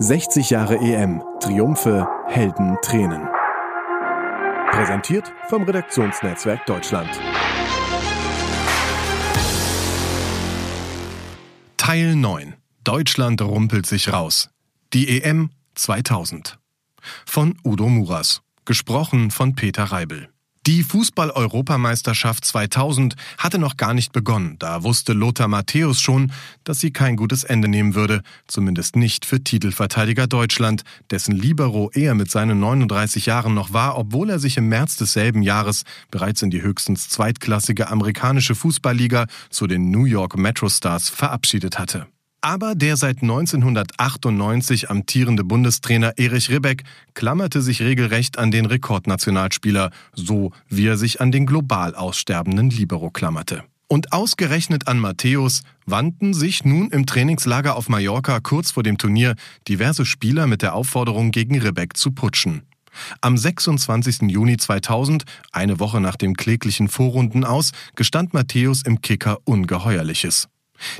60 Jahre EM. Triumphe, Helden, Tränen. Präsentiert vom Redaktionsnetzwerk Deutschland. Teil 9. Deutschland rumpelt sich raus. Die EM 2000. Von Udo Muras. Gesprochen von Peter Reibel. Die Fußball-Europameisterschaft 2000 hatte noch gar nicht begonnen. Da wusste Lothar Matthäus schon, dass sie kein gutes Ende nehmen würde. Zumindest nicht für Titelverteidiger Deutschland, dessen Libero er mit seinen 39 Jahren noch war, obwohl er sich im März desselben Jahres bereits in die höchstens zweitklassige amerikanische Fußballliga zu den New York Metro Stars verabschiedet hatte. Aber der seit 1998 amtierende Bundestrainer Erich Ribbeck klammerte sich regelrecht an den Rekordnationalspieler, so wie er sich an den global aussterbenden Libero klammerte. Und ausgerechnet an Matthäus wandten sich nun im Trainingslager auf Mallorca kurz vor dem Turnier diverse Spieler mit der Aufforderung, gegen Ribbeck zu putschen. Am 26. Juni 2000, eine Woche nach dem kläglichen Vorrunden aus, gestand Matthäus im Kicker Ungeheuerliches.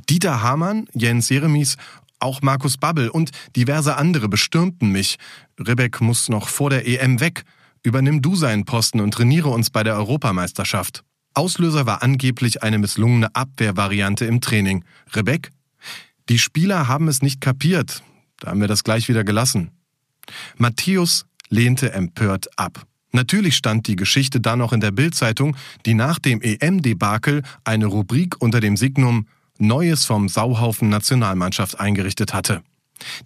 Dieter Hamann, Jens Jeremies, auch Markus Babbel und diverse andere bestürmten mich. Rebek muss noch vor der EM weg. Übernimm du seinen Posten und trainiere uns bei der Europameisterschaft. Auslöser war angeblich eine misslungene Abwehrvariante im Training. Rebek? Die Spieler haben es nicht kapiert. Da haben wir das gleich wieder gelassen. Matthäus lehnte empört ab. Natürlich stand die Geschichte dann noch in der Bildzeitung, die nach dem EM-Debakel eine Rubrik unter dem Signum Neues vom Sauhaufen Nationalmannschaft eingerichtet hatte.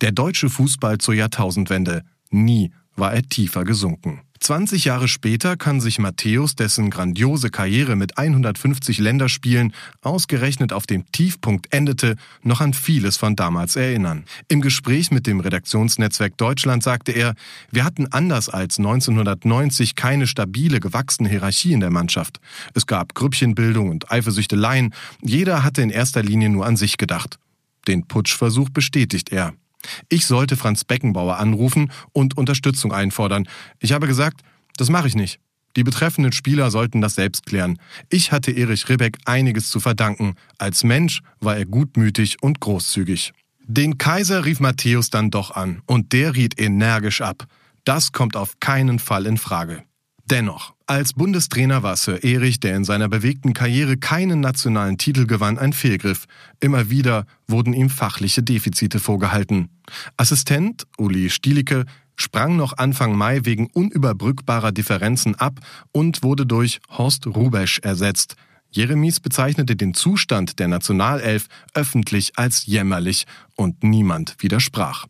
Der deutsche Fußball zur Jahrtausendwende. Nie war er tiefer gesunken. 20 Jahre später kann sich Matthäus, dessen grandiose Karriere mit 150 Länderspielen ausgerechnet auf dem Tiefpunkt endete, noch an vieles von damals erinnern. Im Gespräch mit dem Redaktionsnetzwerk Deutschland sagte er, wir hatten anders als 1990 keine stabile, gewachsene Hierarchie in der Mannschaft. Es gab Grüppchenbildung und Eifersüchteleien. Jeder hatte in erster Linie nur an sich gedacht. Den Putschversuch bestätigt er. Ich sollte Franz Beckenbauer anrufen und Unterstützung einfordern. Ich habe gesagt, das mache ich nicht. Die betreffenden Spieler sollten das selbst klären. Ich hatte Erich Ribbeck einiges zu verdanken. Als Mensch war er gutmütig und großzügig. Den Kaiser rief Matthäus dann doch an und der riet energisch ab. Das kommt auf keinen Fall in Frage. Dennoch, als Bundestrainer war Sir Erich, der in seiner bewegten Karriere keinen nationalen Titel gewann, ein Fehlgriff. Immer wieder wurden ihm fachliche Defizite vorgehalten. Assistent Uli Stielicke sprang noch Anfang Mai wegen unüberbrückbarer Differenzen ab und wurde durch Horst Rubesch ersetzt. Jeremies bezeichnete den Zustand der Nationalelf öffentlich als jämmerlich und niemand widersprach.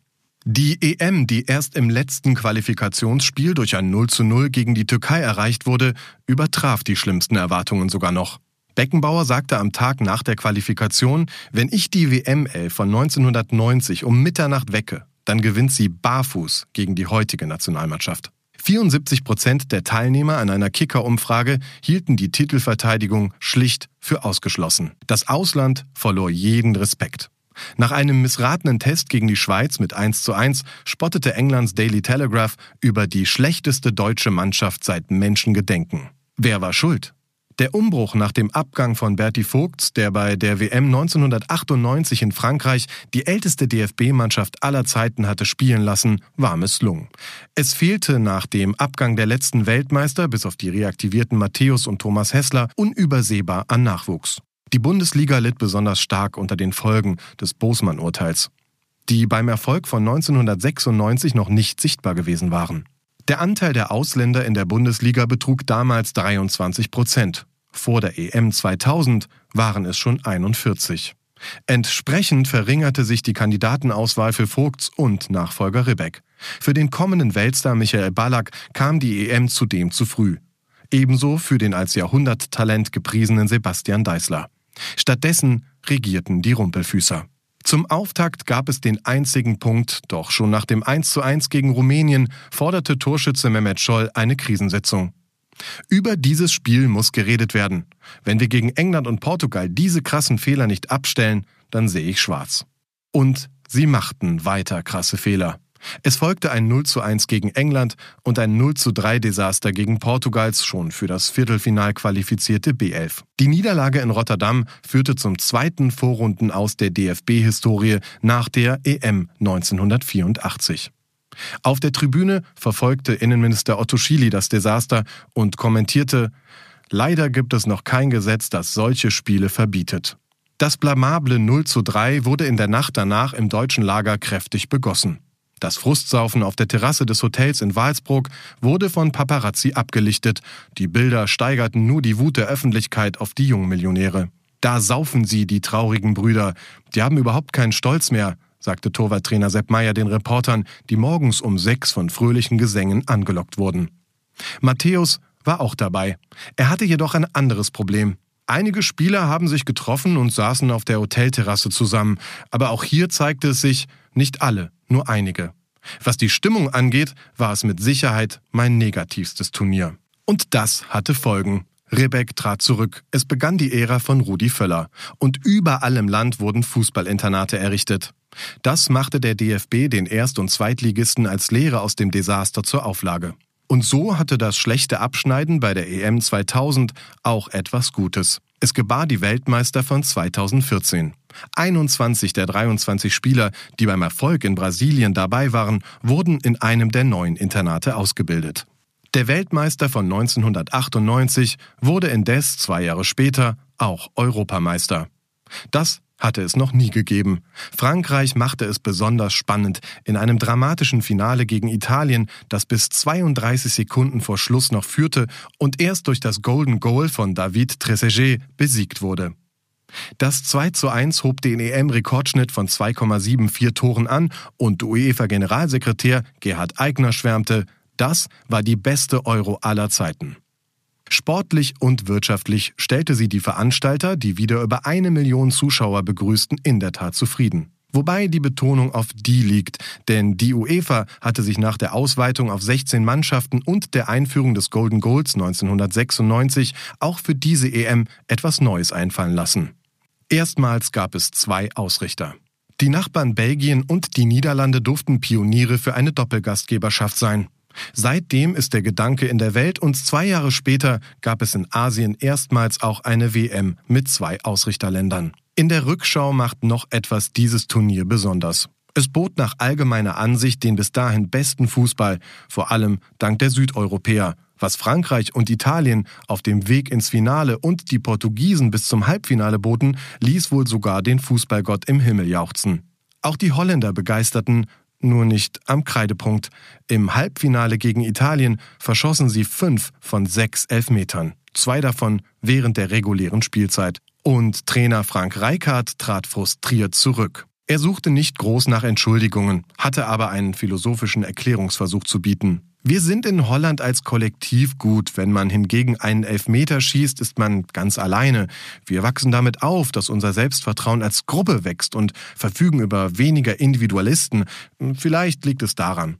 Die EM, die erst im letzten Qualifikationsspiel durch ein 0 zu 0 gegen die Türkei erreicht wurde, übertraf die schlimmsten Erwartungen sogar noch. Beckenbauer sagte am Tag nach der Qualifikation, wenn ich die WM-11 von 1990 um Mitternacht wecke, dann gewinnt sie barfuß gegen die heutige Nationalmannschaft. 74 Prozent der Teilnehmer an einer Kicker-Umfrage hielten die Titelverteidigung schlicht für ausgeschlossen. Das Ausland verlor jeden Respekt. Nach einem missratenen Test gegen die Schweiz mit 1 zu 1 spottete Englands Daily Telegraph über die schlechteste deutsche Mannschaft seit Menschengedenken. Wer war schuld? Der Umbruch nach dem Abgang von Berti Vogts, der bei der WM 1998 in Frankreich die älteste DFB-Mannschaft aller Zeiten hatte spielen lassen, war misslungen. Es fehlte nach dem Abgang der letzten Weltmeister, bis auf die reaktivierten Matthäus und Thomas Hessler, unübersehbar an Nachwuchs. Die Bundesliga litt besonders stark unter den Folgen des Bosmann-Urteils, die beim Erfolg von 1996 noch nicht sichtbar gewesen waren. Der Anteil der Ausländer in der Bundesliga betrug damals 23 Prozent. Vor der EM 2000 waren es schon 41. Entsprechend verringerte sich die Kandidatenauswahl für Vogts und Nachfolger Ribbeck. Für den kommenden Weltstar Michael Ballack kam die EM zudem zu früh. Ebenso für den als Jahrhunderttalent gepriesenen Sebastian Deißler. Stattdessen regierten die Rumpelfüßer. Zum Auftakt gab es den einzigen Punkt, doch schon nach dem 1:1 gegen Rumänien forderte Torschütze Mehmet Scholl eine Krisensitzung. Über dieses Spiel muss geredet werden. Wenn wir gegen England und Portugal diese krassen Fehler nicht abstellen, dann sehe ich schwarz. Und sie machten weiter krasse Fehler. Es folgte ein 0 zu 1 gegen England und ein 0 zu 3 Desaster gegen Portugals schon für das Viertelfinal qualifizierte B11. Die Niederlage in Rotterdam führte zum zweiten Vorrunden aus der DFB-Historie nach der EM 1984. Auf der Tribüne verfolgte Innenminister Otto Schily das Desaster und kommentierte, Leider gibt es noch kein Gesetz, das solche Spiele verbietet. Das blamable 0 zu 3 wurde in der Nacht danach im deutschen Lager kräftig begossen. Das Frustsaufen auf der Terrasse des Hotels in Walsbruck wurde von Paparazzi abgelichtet. Die Bilder steigerten nur die Wut der Öffentlichkeit auf die Jungmillionäre. Da saufen sie, die traurigen Brüder. Die haben überhaupt keinen Stolz mehr, sagte Torwarttrainer Sepp Meyer den Reportern, die morgens um sechs von fröhlichen Gesängen angelockt wurden. Matthäus war auch dabei. Er hatte jedoch ein anderes Problem. Einige Spieler haben sich getroffen und saßen auf der Hotelterrasse zusammen, aber auch hier zeigte es sich, nicht alle, nur einige. Was die Stimmung angeht, war es mit Sicherheit mein negativstes Turnier. Und das hatte Folgen. Rebeck trat zurück. Es begann die Ära von Rudi Völler. Und überall im Land wurden Fußballinternate errichtet. Das machte der DFB den Erst- und Zweitligisten als Lehre aus dem Desaster zur Auflage. Und so hatte das schlechte Abschneiden bei der EM 2000 auch etwas Gutes. Es gebar die Weltmeister von 2014. 21 der 23 Spieler, die beim Erfolg in Brasilien dabei waren, wurden in einem der neuen Internate ausgebildet. Der Weltmeister von 1998 wurde indes zwei Jahre später auch Europameister. Das hatte es noch nie gegeben. Frankreich machte es besonders spannend in einem dramatischen Finale gegen Italien, das bis 32 Sekunden vor Schluss noch führte und erst durch das Golden Goal von David Trezeguet besiegt wurde. Das 2 zu 1 hob den EM-Rekordschnitt von 2,74 Toren an und UEFA-Generalsekretär Gerhard Eigner schwärmte, das war die beste Euro aller Zeiten. Sportlich und wirtschaftlich stellte sie die Veranstalter, die wieder über eine Million Zuschauer begrüßten, in der Tat zufrieden. Wobei die Betonung auf die liegt, denn die UEFA hatte sich nach der Ausweitung auf 16 Mannschaften und der Einführung des Golden Goals 1996 auch für diese EM etwas Neues einfallen lassen. Erstmals gab es zwei Ausrichter. Die Nachbarn Belgien und die Niederlande durften Pioniere für eine Doppelgastgeberschaft sein. Seitdem ist der Gedanke in der Welt und zwei Jahre später gab es in Asien erstmals auch eine WM mit zwei Ausrichterländern. In der Rückschau macht noch etwas dieses Turnier besonders. Es bot nach allgemeiner Ansicht den bis dahin besten Fußball, vor allem dank der Südeuropäer, was Frankreich und Italien auf dem Weg ins Finale und die Portugiesen bis zum Halbfinale boten, ließ wohl sogar den Fußballgott im Himmel jauchzen. Auch die Holländer begeisterten, nur nicht am Kreidepunkt. Im Halbfinale gegen Italien verschossen sie fünf von sechs Elfmetern, zwei davon während der regulären Spielzeit. Und Trainer Frank Reichardt trat frustriert zurück. Er suchte nicht groß nach Entschuldigungen, hatte aber einen philosophischen Erklärungsversuch zu bieten. Wir sind in Holland als Kollektiv gut. Wenn man hingegen einen Elfmeter schießt, ist man ganz alleine. Wir wachsen damit auf, dass unser Selbstvertrauen als Gruppe wächst und verfügen über weniger Individualisten. Vielleicht liegt es daran.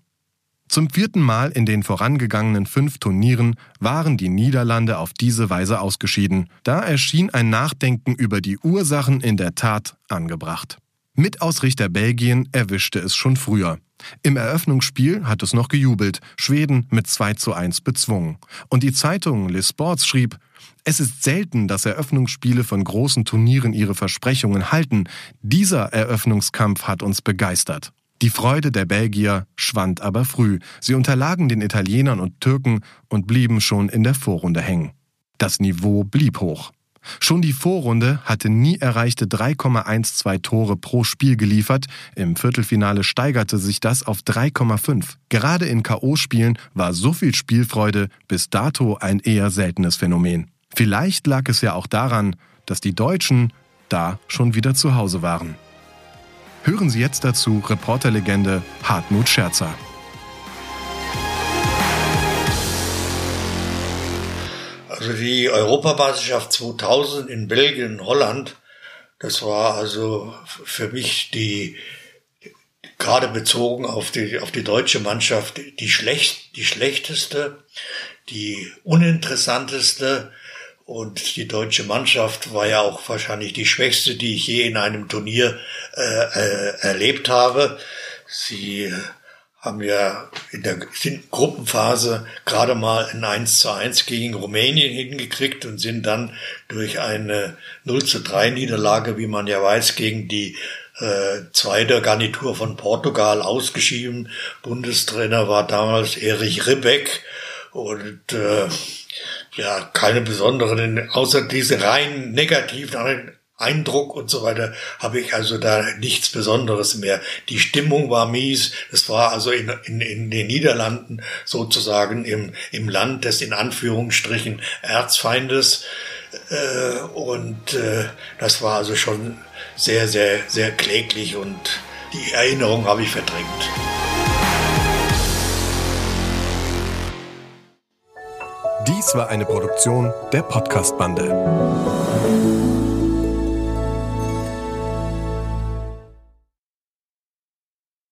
Zum vierten Mal in den vorangegangenen fünf Turnieren waren die Niederlande auf diese Weise ausgeschieden. Da erschien ein Nachdenken über die Ursachen in der Tat angebracht. Mitausrichter Belgien erwischte es schon früher. Im Eröffnungsspiel hat es noch gejubelt, Schweden mit 2 zu 1 bezwungen. Und die Zeitung Le Sports schrieb, es ist selten, dass Eröffnungsspiele von großen Turnieren ihre Versprechungen halten. Dieser Eröffnungskampf hat uns begeistert. Die Freude der Belgier schwand aber früh. Sie unterlagen den Italienern und Türken und blieben schon in der Vorrunde hängen. Das Niveau blieb hoch. Schon die Vorrunde hatte nie erreichte 3,12 Tore pro Spiel geliefert, im Viertelfinale steigerte sich das auf 3,5. Gerade in KO-Spielen war so viel Spielfreude bis dato ein eher seltenes Phänomen. Vielleicht lag es ja auch daran, dass die Deutschen da schon wieder zu Hause waren. Hören Sie jetzt dazu Reporterlegende Hartmut Scherzer. Also die Europameisterschaft 2000 in Belgien, Holland, das war also für mich die, gerade bezogen auf die, auf die deutsche Mannschaft, die schlecht, die schlechteste, die uninteressanteste und die deutsche Mannschaft war ja auch wahrscheinlich die schwächste, die ich je in einem Turnier äh, äh, erlebt habe. Sie haben wir in der Gruppenphase gerade mal ein 1 zu 1 gegen Rumänien hingekriegt und sind dann durch eine 0 zu 3 Niederlage, wie man ja weiß, gegen die äh, zweite Garnitur von Portugal ausgeschieden. Bundestrainer war damals Erich Ribbeck und äh, ja, keine besonderen, außer diese rein negativen Eindruck und so weiter, habe ich also da nichts Besonderes mehr. Die Stimmung war mies. Es war also in, in, in den Niederlanden sozusagen im, im Land des in Anführungsstrichen Erzfeindes. Äh, und äh, das war also schon sehr, sehr, sehr kläglich und die Erinnerung habe ich verdrängt. Dies war eine Produktion der Podcast-Bande.